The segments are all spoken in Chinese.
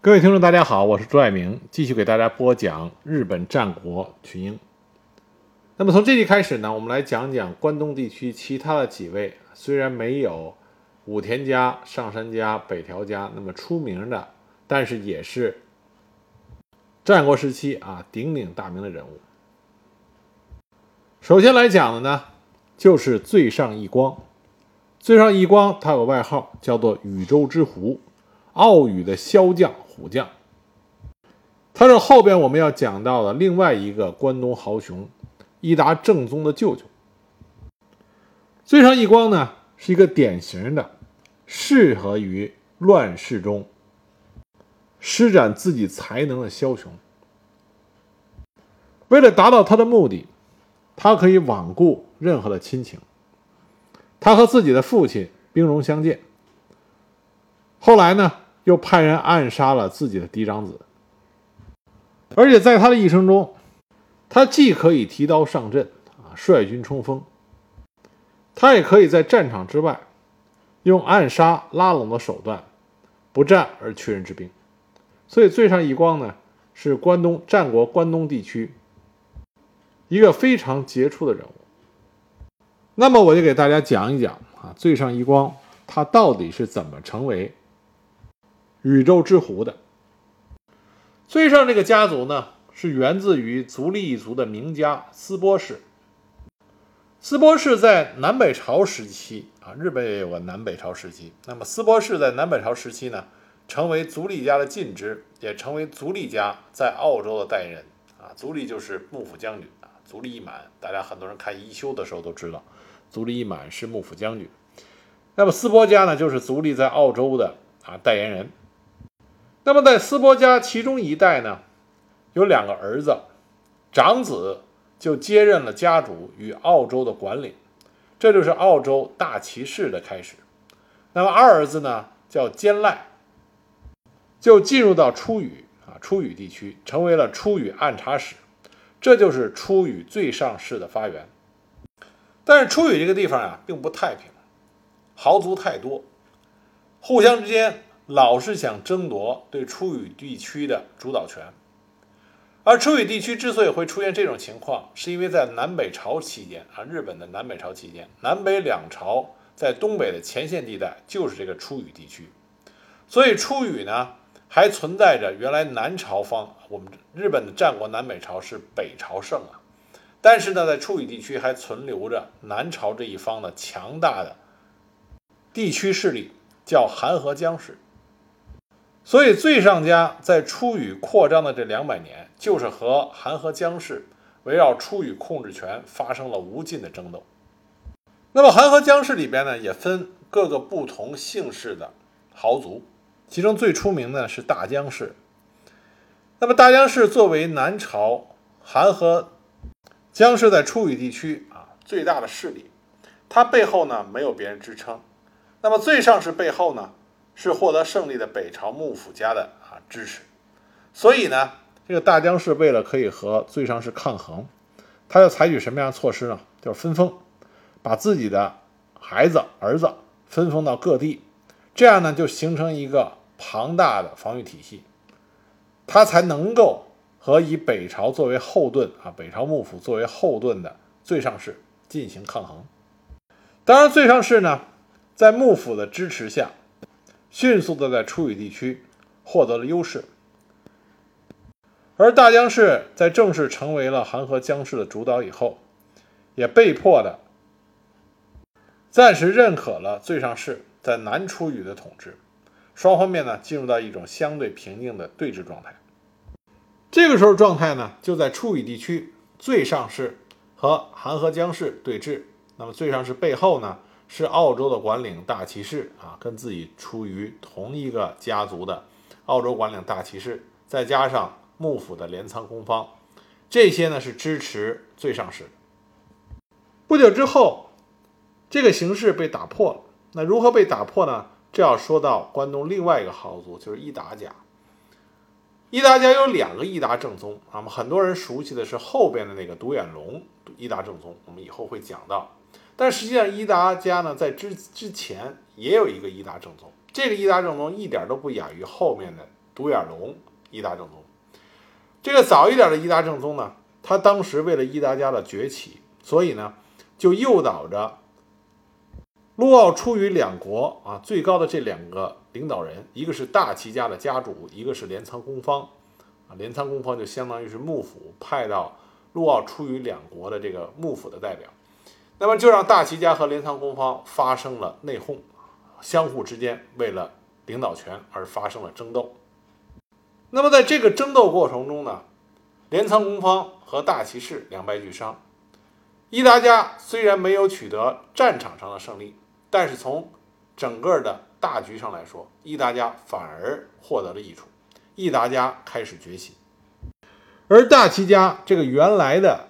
各位听众，大家好，我是朱爱明，继续给大家播讲日本战国群英。那么从这集开始呢，我们来讲讲关东地区其他的几位，虽然没有武田家、上杉家、北条家那么出名的，但是也是战国时期啊鼎鼎大名的人物。首先来讲的呢，就是最上义光。最上义光他有个外号叫做宇宙之狐，奥羽的骁将、虎将。他是后边我们要讲到的另外一个关东豪雄伊达正宗的舅舅。最上义光呢，是一个典型的适合于乱世中施展自己才能的枭雄。为了达到他的目的，他可以罔顾任何的亲情。他和自己的父亲兵戎相见，后来呢，又派人暗杀了自己的嫡长子。而且在他的一生中，他既可以提刀上阵啊，率军冲锋，他也可以在战场之外用暗杀拉拢的手段，不战而屈人之兵。所以，最上义光呢，是关东战国关东地区一个非常杰出的人物。那么我就给大家讲一讲啊，最上一光他到底是怎么成为宇宙之狐的？最上这个家族呢，是源自于足利一族的名家斯波氏。斯波氏在南北朝时期啊，日本也有个南北朝时期。那么斯波氏在南北朝时期呢，成为足利家的近支，也成为足利家在澳洲的代言人啊。足利就是幕府将军啊，足利义满，大家很多人看一休的时候都知道。足利义满是幕府将军，那么斯波家呢，就是足利在澳洲的啊代言人。那么在斯波家其中一代呢，有两个儿子，长子就接任了家主与澳洲的管理，这就是澳洲大骑士的开始。那么二儿子呢，叫兼赖，就进入到出羽啊出羽地区，成为了出羽按察使，这就是出羽最上世的发源。但是出羽这个地方啊，并不太平，豪族太多，互相之间老是想争夺对出羽地区的主导权。而出羽地区之所以会出现这种情况，是因为在南北朝期间啊，日本的南北朝期间，南北两朝在东北的前线地带就是这个出羽地区，所以出羽呢还存在着原来南朝方，我们日本的战国南北朝是北朝盛啊。但是呢，在出羽地区还存留着南朝这一方的强大的地区势力，叫韩河江氏。所以，最上家在出羽扩张的这两百年，就是和韩河江氏围绕出羽控制权发生了无尽的争斗。那么，韩河江氏里边呢，也分各个不同姓氏的豪族，其中最出名的是大江氏。那么，大江氏作为南朝韩河。江氏在出羽地区啊最大的势力，它背后呢没有别人支撑，那么最上氏背后呢是获得胜利的北朝幕府家的啊支持，所以呢这个大江氏为了可以和最上氏抗衡，他要采取什么样的措施呢？就是分封，把自己的孩子儿子分封到各地，这样呢就形成一个庞大的防御体系，他才能够。和以北朝作为后盾啊，北朝幕府作为后盾的最上氏进行抗衡。当然，最上氏呢，在幕府的支持下，迅速的在出羽地区获得了优势。而大江氏在正式成为了韩河江氏的主导以后，也被迫的暂时认可了最上氏在南出羽的统治，双方面呢进入到一种相对平静的对峙状态。这个时候状态呢，就在出羽地区最上氏和韩河江氏对峙。那么最上氏背后呢，是澳洲的管领大骑士啊，跟自己出于同一个家族的澳洲管领大骑士，再加上幕府的镰仓公方，这些呢是支持最上氏。不久之后，这个形势被打破了。那如何被打破呢？这要说到关东另外一个豪族，就是伊达家。伊达家有两个伊达正宗，那么很多人熟悉的是后边的那个独眼龙伊达正宗，我们以后会讲到。但实际上，伊达家呢在之之前也有一个伊达正宗，这个伊达正宗一点都不亚于后面的独眼龙伊达正宗。这个早一点的伊达正宗呢，他当时为了伊达家的崛起，所以呢就诱导着陆奥出于两国啊最高的这两个领导人，一个是大齐家的家主，一个是镰仓公方啊。镰仓公方就相当于是幕府派到陆奥出于两国的这个幕府的代表，那么就让大齐家和镰仓公方发生了内讧，相互之间为了领导权而发生了争斗。那么在这个争斗过程中呢，镰仓公方和大骑士两败俱伤。伊达家虽然没有取得战场上的胜利，但是从整个的大局上来说，伊达家反而获得了益处。伊达家开始崛起，而大齐家这个原来的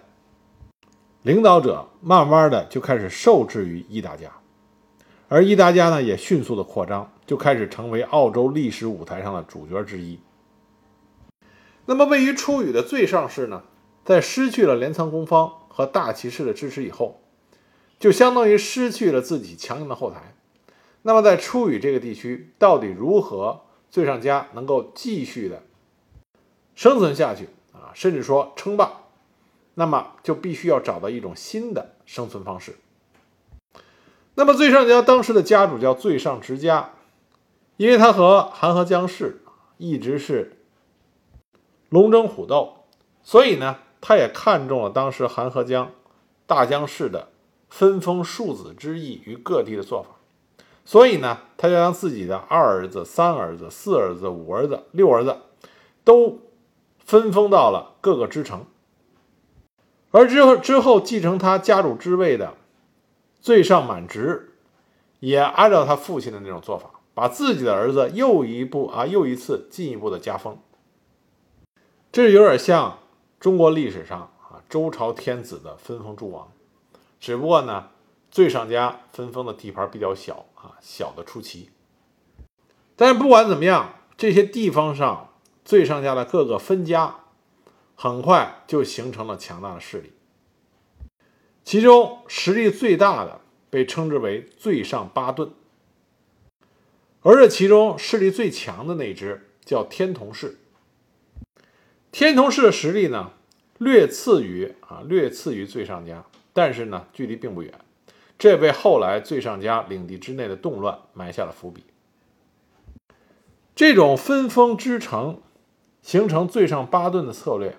领导者，慢慢的就开始受制于伊达家，而伊达家呢也迅速的扩张，就开始成为澳洲历史舞台上的主角之一。那么，位于初羽的最上士呢，在失去了镰仓公方和大骑士的支持以后，就相当于失去了自己强硬的后台。那么，在初羽这个地区，到底如何最上家能够继续的生存下去啊，甚至说称霸？那么，就必须要找到一种新的生存方式。那么，最上家当时的家主叫最上直家，因为他和韩河江氏一直是。龙争虎斗，所以呢，他也看中了当时韩河江大江氏的分封庶子之意于各地的做法，所以呢，他就将自己的二儿子、三儿子、四儿子、五儿子、六儿子都分封到了各个支城，而之后之后继承他家主之位的最上满直，也按照他父亲的那种做法，把自己的儿子又一步啊又一次进一步的加封。这有点像中国历史上啊周朝天子的分封诸王，只不过呢，最上家分封的地盘比较小啊，小的出奇。但是不管怎么样，这些地方上最上家的各个分家，很快就形成了强大的势力。其中实力最大的被称之为最上八盾，而这其中势力最强的那支叫天童氏。天童氏的实力呢，略次于啊，略次于最上家，但是呢，距离并不远，这为后来最上家领地之内的动乱埋下了伏笔。这种分封之城，形成最上八盾的策略，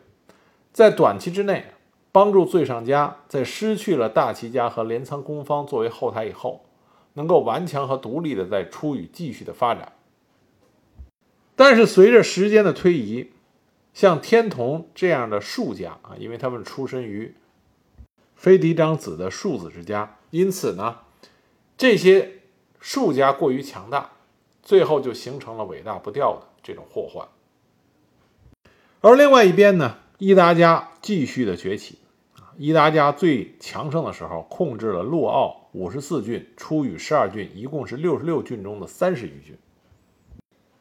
在短期之内帮助最上家在失去了大齐家和镰仓公方作为后台以后，能够顽强和独立的在出羽继续的发展。但是随着时间的推移，像天童这样的庶家啊，因为他们出身于非嫡长子的庶子之家，因此呢，这些庶家过于强大，最后就形成了尾大不掉的这种祸患。而另外一边呢，伊达家继续的崛起啊，伊达家最强盛的时候，控制了洛奥五十四郡、出羽十二郡，一共是六十六郡中的三十余郡。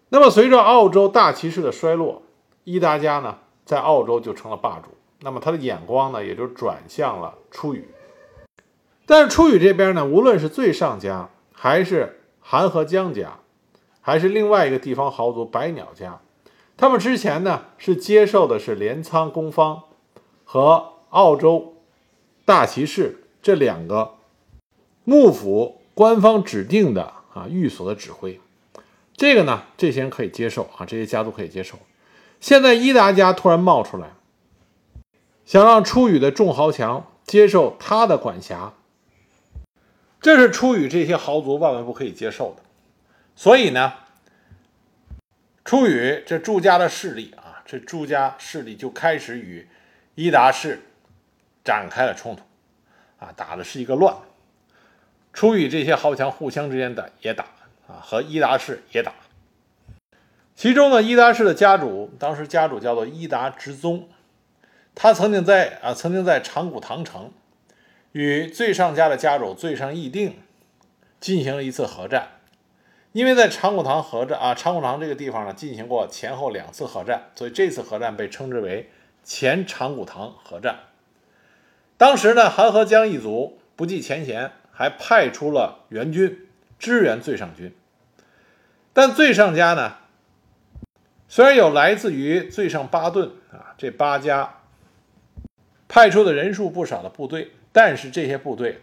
那么随着澳洲大骑士的衰落，伊达家呢，在澳洲就成了霸主，那么他的眼光呢，也就转向了出羽。但是出羽这边呢，无论是最上家，还是韩和江家，还是另外一个地方豪族百鸟家，他们之前呢是接受的是镰仓公方和澳洲大骑士这两个幕府官方指定的啊寓所的指挥，这个呢，这些人可以接受啊，这些家族可以接受。现在伊达家突然冒出来，想让出羽的众豪强接受他的管辖，这是出羽这些豪族万万不可以接受的。所以呢，出于这朱家的势力啊，这朱家势力就开始与伊达氏展开了冲突，啊，打的是一个乱。出于这些豪强互相之间的也打啊，和伊达氏也打。其中呢，伊达氏的家主，当时家主叫做伊达直宗，他曾经在啊，曾经在长谷堂城与最上家的家主最上义定进行了一次合战。因为在长谷堂合战啊，长谷堂这个地方呢，进行过前后两次合战，所以这次合战被称之为前长谷堂合战。当时呢，韩河江一族不计前嫌，还派出了援军支援最上军，但最上家呢？虽然有来自于最上巴顿啊这八家派出的人数不少的部队，但是这些部队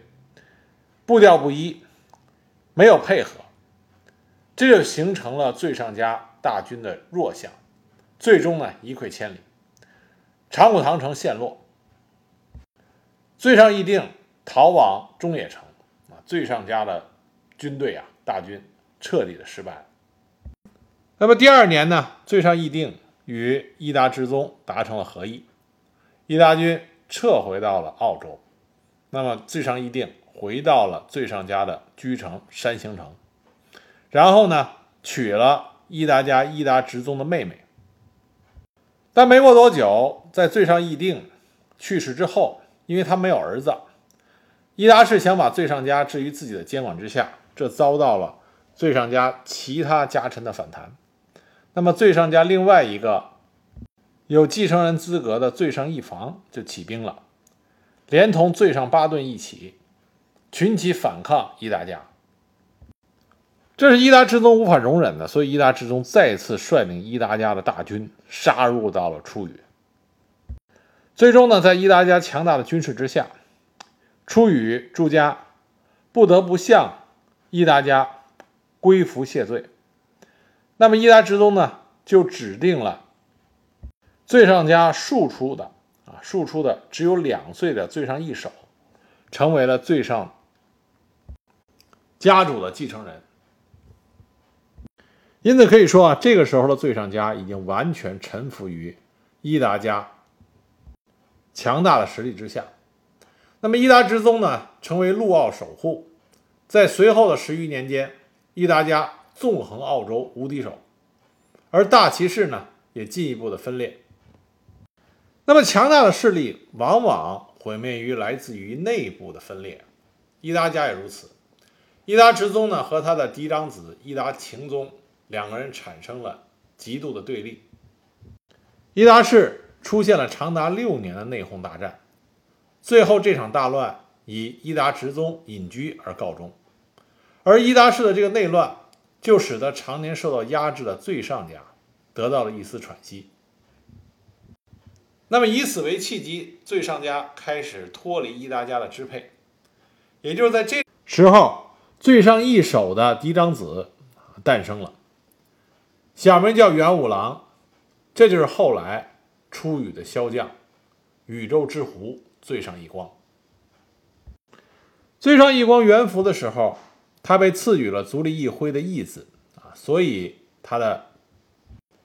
步调不一，没有配合，这就形成了最上家大军的弱项，最终呢一溃千里，长谷堂城陷落，最上议定逃往中野城啊，最上家的军队啊大军彻底的失败。那么第二年呢，最上议定与伊达之宗达成了和议，伊达军。撤回到了澳洲，那么最上议定回到了最上家的居城山形城，然后呢娶了伊达家伊达直宗的妹妹。但没过多久，在最上议定去世之后，因为他没有儿子，伊达氏想把最上家置于自己的监管之下，这遭到了最上家其他家臣的反弹。那么最上家另外一个。有继承人资格的最上一房就起兵了，连同最上巴顿一起群起反抗伊达家。这是伊达之宗无法容忍的，所以伊达之宗再次率领伊达家的大军杀入到了出羽。最终呢，在伊达家强大的军事之下，出羽朱家不得不向伊达家归服谢罪。那么伊达之宗呢，就指定了。最上家庶出的啊，庶出的只有两岁的最上一手，成为了最上家主的继承人。因此可以说啊，这个时候的最上家已经完全臣服于伊达家强大的实力之下。那么伊达之宗呢，成为陆奥守护，在随后的十余年间，伊达家纵横澳洲无敌手，而大骑士呢，也进一步的分裂。那么强大的势力往往毁灭于来自于内部的分裂，伊达家也如此。伊达直宗呢和他的嫡长子伊达晴宗两个人产生了极度的对立，伊达氏出现了长达六年的内讧大战，最后这场大乱以伊达直宗隐居而告终。而伊达氏的这个内乱，就使得常年受到压制的最上家得到了一丝喘息。那么以此为契机，最上家开始脱离伊达家的支配，也就是在这时候，最上一手的嫡长子诞生了，小名叫元五郎，这就是后来出羽的骁将，宇宙之狐最上一光。最上一光元服的时候，他被赐予了足利义辉的义字啊，所以他的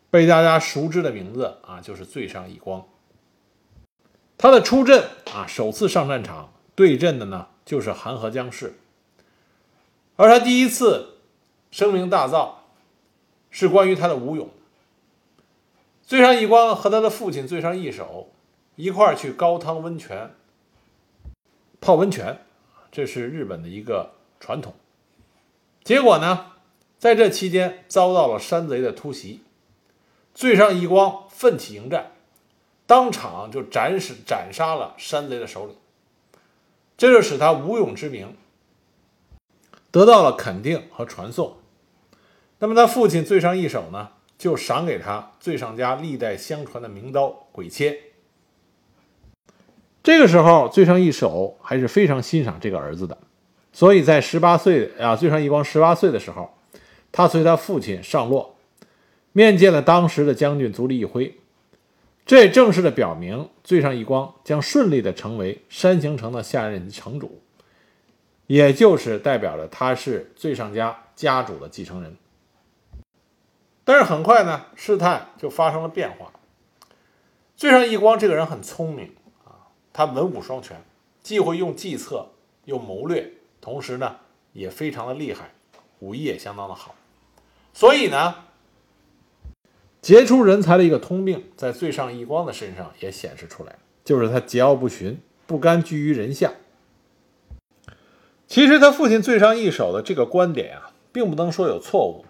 被大家熟知的名字啊，就是最上一光。他的出阵啊，首次上战场对阵的呢，就是韩河江氏。而他第一次声名大噪，是关于他的武勇。最上一光和他的父亲最上一守一块儿去高汤温泉泡温泉，这是日本的一个传统。结果呢，在这期间遭到了山贼的突袭，最上一光奋起迎战。当场就斩死斩杀了山贼的首领，这就使他武勇之名得到了肯定和传颂。那么他父亲最上一手呢，就赏给他最上家历代相传的名刀鬼切。这个时候，最上一手还是非常欣赏这个儿子的，所以在十八岁啊，最上一光十八岁的时候，他随他父亲上洛，面见了当时的将军足利义辉。这也正式的表明，最上一光将顺利的成为山形城的下任城主，也就是代表着他是最上家家主的继承人。但是很快呢，事态就发生了变化。最上一光这个人很聪明啊，他文武双全，既会用计策，又谋略，同时呢也非常的厉害，武艺也相当的好，所以呢。杰出人才的一个通病，在最上一光的身上也显示出来就是他桀骜不驯，不甘居于人下。其实他父亲最上一手的这个观点啊，并不能说有错误，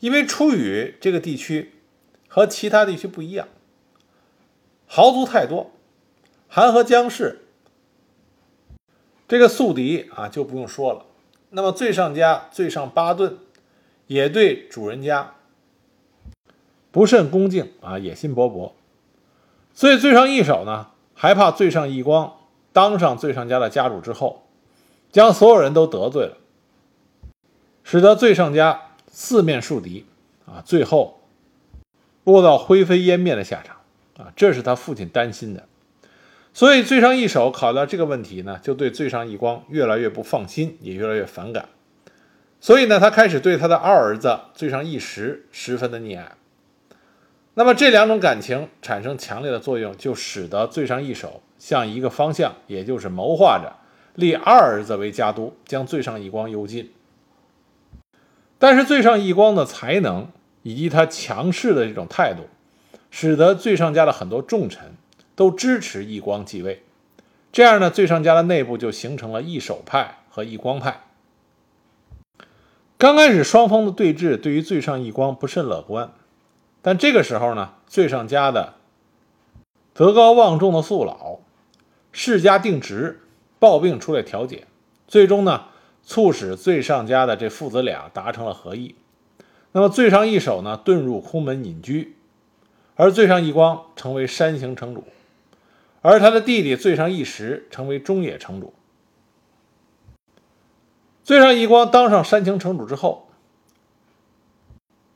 因为出羽这个地区和其他地区不一样，豪族太多，韩和江氏这个宿敌啊就不用说了。那么最上家最上巴顿也对主人家。不甚恭敬啊，野心勃勃。所以，最上一手呢，还怕最上一光当上最上家的家主之后，将所有人都得罪了，使得最上家四面树敌啊，最后落到灰飞烟灭的下场啊，这是他父亲担心的。所以，最上一手考虑到这个问题呢，就对最上一光越来越不放心，也越来越反感。所以呢，他开始对他的二儿子最上一时十分的溺爱。那么这两种感情产生强烈的作用，就使得最上一手向一个方向，也就是谋划着立二儿子为家督，将最上一光幽禁。但是最上义光的才能以及他强势的这种态度，使得最上家的很多重臣都支持义光继位。这样呢，最上家的内部就形成了义守派和义光派。刚开始双方的对峙对于最上义光不甚乐观。但这个时候呢，最上家的德高望重的宿老世家定直抱病出来调解，最终呢，促使最上家的这父子俩达成了和议。那么最上一手呢，遁入空门隐居，而最上一光成为山形城主，而他的弟弟最上一时成为中野城主。最上一光当上山形城主之后，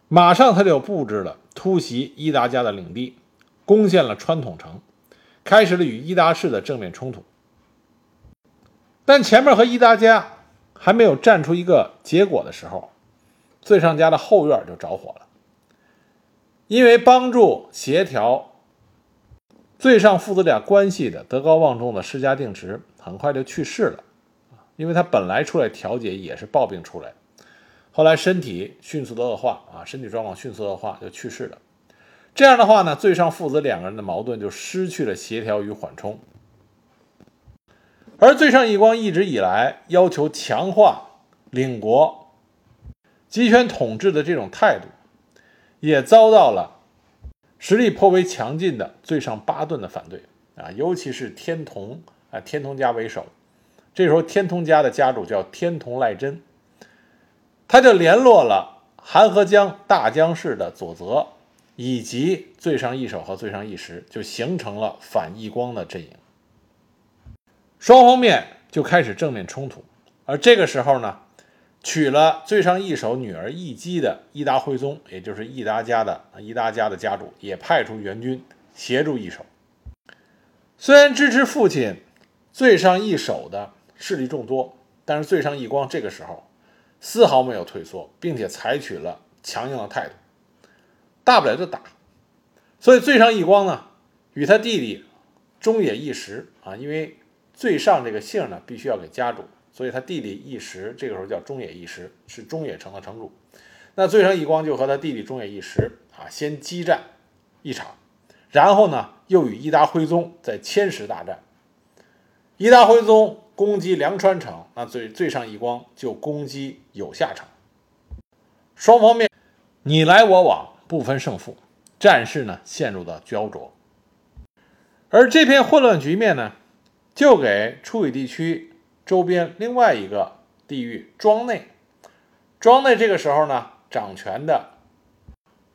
马上他就布置了。突袭伊达家的领地，攻陷了川统城，开始了与伊达氏的正面冲突。但前面和伊达家还没有站出一个结果的时候，最上家的后院就着火了。因为帮助协调最上父子俩关系的德高望重的施家定直很快就去世了，因为他本来出来调解也是暴病出来。后来身体迅速的恶化啊，身体状况迅速恶化就去世了。这样的话呢，最上父子两个人的矛盾就失去了协调与缓冲。而最上义光一直以来要求强化领国、集权统治的这种态度，也遭到了实力颇为强劲的最上八顿的反对啊，尤其是天童啊，天童家为首。这时候天童家的家主叫天童赖真。他就联络了韩河江大江氏的佐泽，以及最上一手和最上一时，就形成了反义光的阵营。双方面就开始正面冲突。而这个时候呢，娶了最上一手女儿义姬的伊达辉宗，也就是伊达家的伊达家的家主，也派出援军协助一手。虽然支持父亲最上一手的势力众多，但是最上义光这个时候。丝毫没有退缩，并且采取了强硬的态度，大不了就打。所以最上义光呢，与他弟弟中野义时啊，因为最上这个姓呢必须要给家主，所以他弟弟义时这个时候叫中野义时，是中野城的城主。那最上义光就和他弟弟中野义时啊，先激战一场，然后呢又与伊达辉宗在千石大战。伊达辉宗。攻击梁川城，那最最上一光就攻击有下城，双方面你来我往，不分胜负，战事呢陷入了焦灼。而这片混乱局面呢，就给处理地区周边另外一个地域庄内，庄内这个时候呢掌权的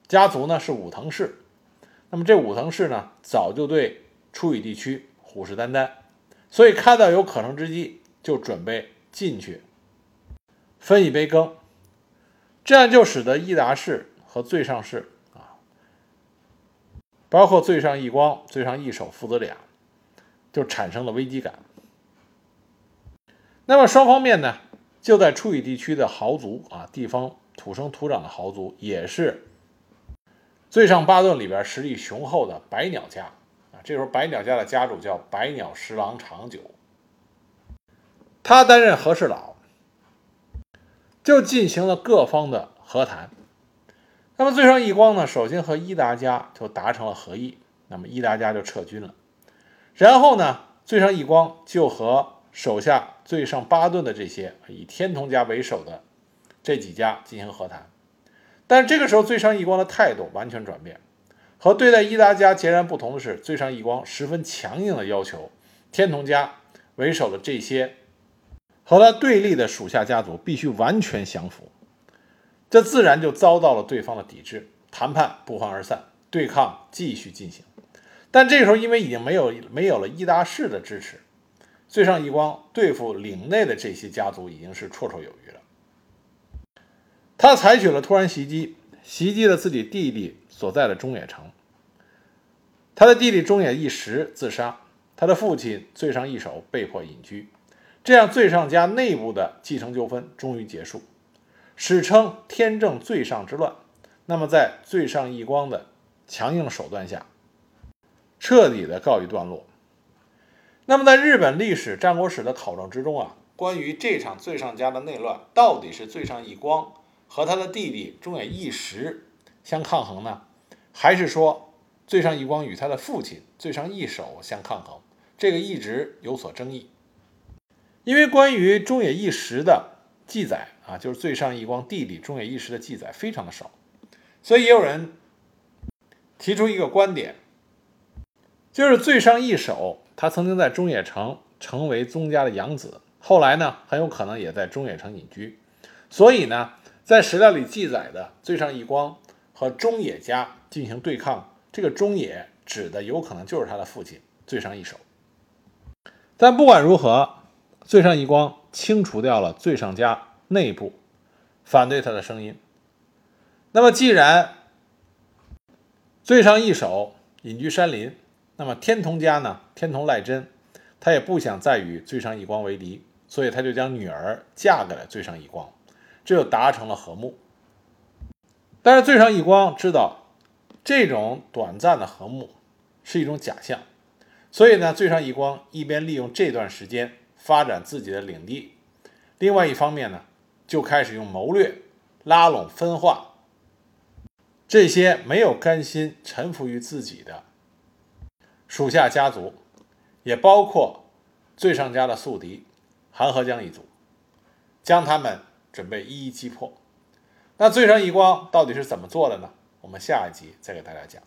家族呢是武藤氏，那么这武藤氏呢早就对处理地区虎视眈眈。所以看到有可乘之机，就准备进去分一杯羹，这样就使得伊达氏和最上氏啊，包括最上义光、最上义守父子俩，就产生了危机感。那么双方面呢，就在处理地区的豪族啊，地方土生土长的豪族，也是最上八顿里边实力雄厚的百鸟家啊。这时候，百鸟家的家主叫百鸟十郎长久，他担任和事佬，就进行了各方的和谈。那么，最上义光呢，首先和伊达家就达成了和议，那么伊达家就撤军了。然后呢，最上义光就和手下最上八顿的这些以天童家为首的这几家进行和谈。但是这个时候，最上义光的态度完全转变。和对待伊达家截然不同的是，最上义光十分强硬的要求天童家为首的这些和他对立的属下家族必须完全降服，这自然就遭到了对方的抵制。谈判不欢而散，对抗继续进行。但这时候，因为已经没有没有了伊达氏的支持，最上义光对付领内的这些家族已经是绰绰有余了。他采取了突然袭击，袭击了自己弟弟所在的中野城。他的弟弟中野义时自杀，他的父亲最上义守被迫隐居，这样最上家内部的继承纠纷终于结束，史称天正最上之乱。那么，在最上义光的强硬手段下，彻底的告一段落。那么，在日本历史、战国史的考证之中啊，关于这场最上家的内乱，到底是最上义光和他的弟弟中野义时相抗衡呢，还是说？最上义光与他的父亲最上义守相抗衡，这个一直有所争议。因为关于中野义时的记载啊，就是最上义光弟弟中野义时的记载非常的少，所以也有人提出一个观点，就是最上义守他曾经在中野城成为宗家的养子，后来呢很有可能也在中野城隐居，所以呢在史料里记载的最上义光和中野家进行对抗。这个中野指的有可能就是他的父亲最上义守，但不管如何，最上义光清除掉了最上家内部反对他的声音。那么，既然最上义守隐居山林，那么天童家呢？天童赖真，他也不想再与最上义光为敌，所以他就将女儿嫁给了最上义光，这就达成了和睦。但是最上义光知道。这种短暂的和睦是一种假象，所以呢，最上义光一边利用这段时间发展自己的领地，另外一方面呢，就开始用谋略拉拢分化这些没有甘心臣服于自己的属下家族，也包括最上家的宿敌韩河江一族，将他们准备一一击破。那最上义光到底是怎么做的呢？我们下一集再给大家讲。